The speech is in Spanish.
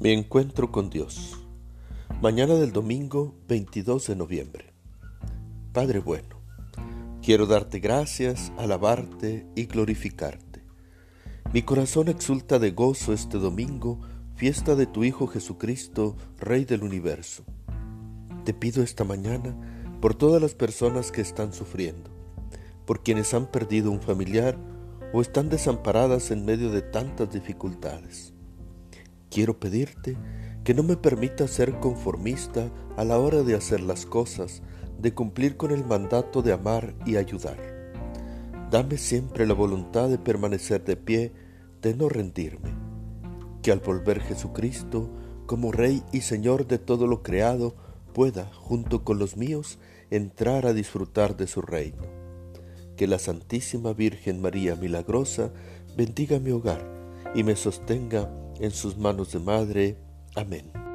Mi encuentro con Dios. Mañana del domingo 22 de noviembre. Padre bueno, quiero darte gracias, alabarte y glorificarte. Mi corazón exulta de gozo este domingo, fiesta de tu Hijo Jesucristo, Rey del universo. Te pido esta mañana por todas las personas que están sufriendo, por quienes han perdido un familiar o están desamparadas en medio de tantas dificultades Quiero pedirte que no me permita ser conformista a la hora de hacer las cosas, de cumplir con el mandato de amar y ayudar. Dame siempre la voluntad de permanecer de pie, de no rendirme. Que al volver Jesucristo, como Rey y Señor de todo lo creado, pueda, junto con los míos, entrar a disfrutar de su reino. Que la Santísima Virgen María Milagrosa bendiga mi hogar y me sostenga en sus manos de madre. Amén.